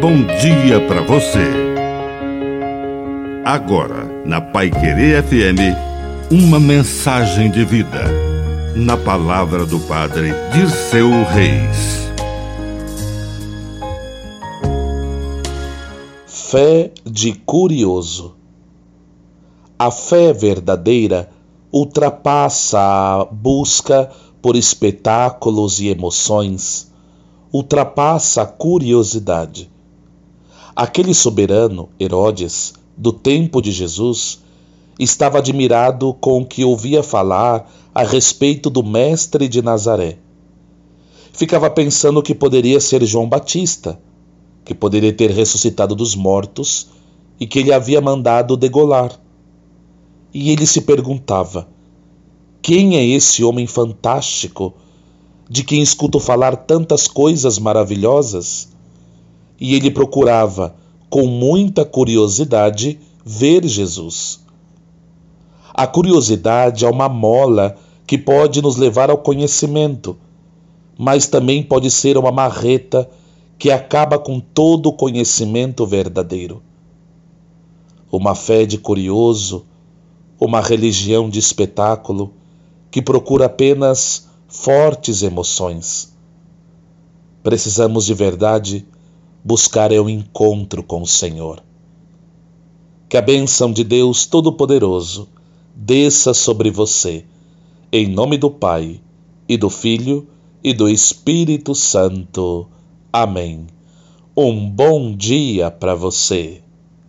bom dia para você. Agora, na Pai Querer FM, uma mensagem de vida. Na palavra do Padre Dirceu Reis. Fé de curioso. A fé verdadeira ultrapassa a busca por espetáculos e emoções, ultrapassa a curiosidade. Aquele soberano, Herodes, do tempo de Jesus, estava admirado com o que ouvia falar a respeito do Mestre de Nazaré. Ficava pensando que poderia ser João Batista, que poderia ter ressuscitado dos mortos e que ele havia mandado degolar e ele se perguntava: quem é esse homem fantástico de quem escuto falar tantas coisas maravilhosas? E ele procurava, com muita curiosidade, ver Jesus. A curiosidade é uma mola que pode nos levar ao conhecimento, mas também pode ser uma marreta que acaba com todo o conhecimento verdadeiro. Uma fé de curioso uma religião de espetáculo que procura apenas fortes emoções. Precisamos de verdade buscar o encontro com o Senhor. Que a bênção de Deus Todo-Poderoso desça sobre você, em nome do Pai, e do Filho, e do Espírito Santo. Amém. Um bom dia para você.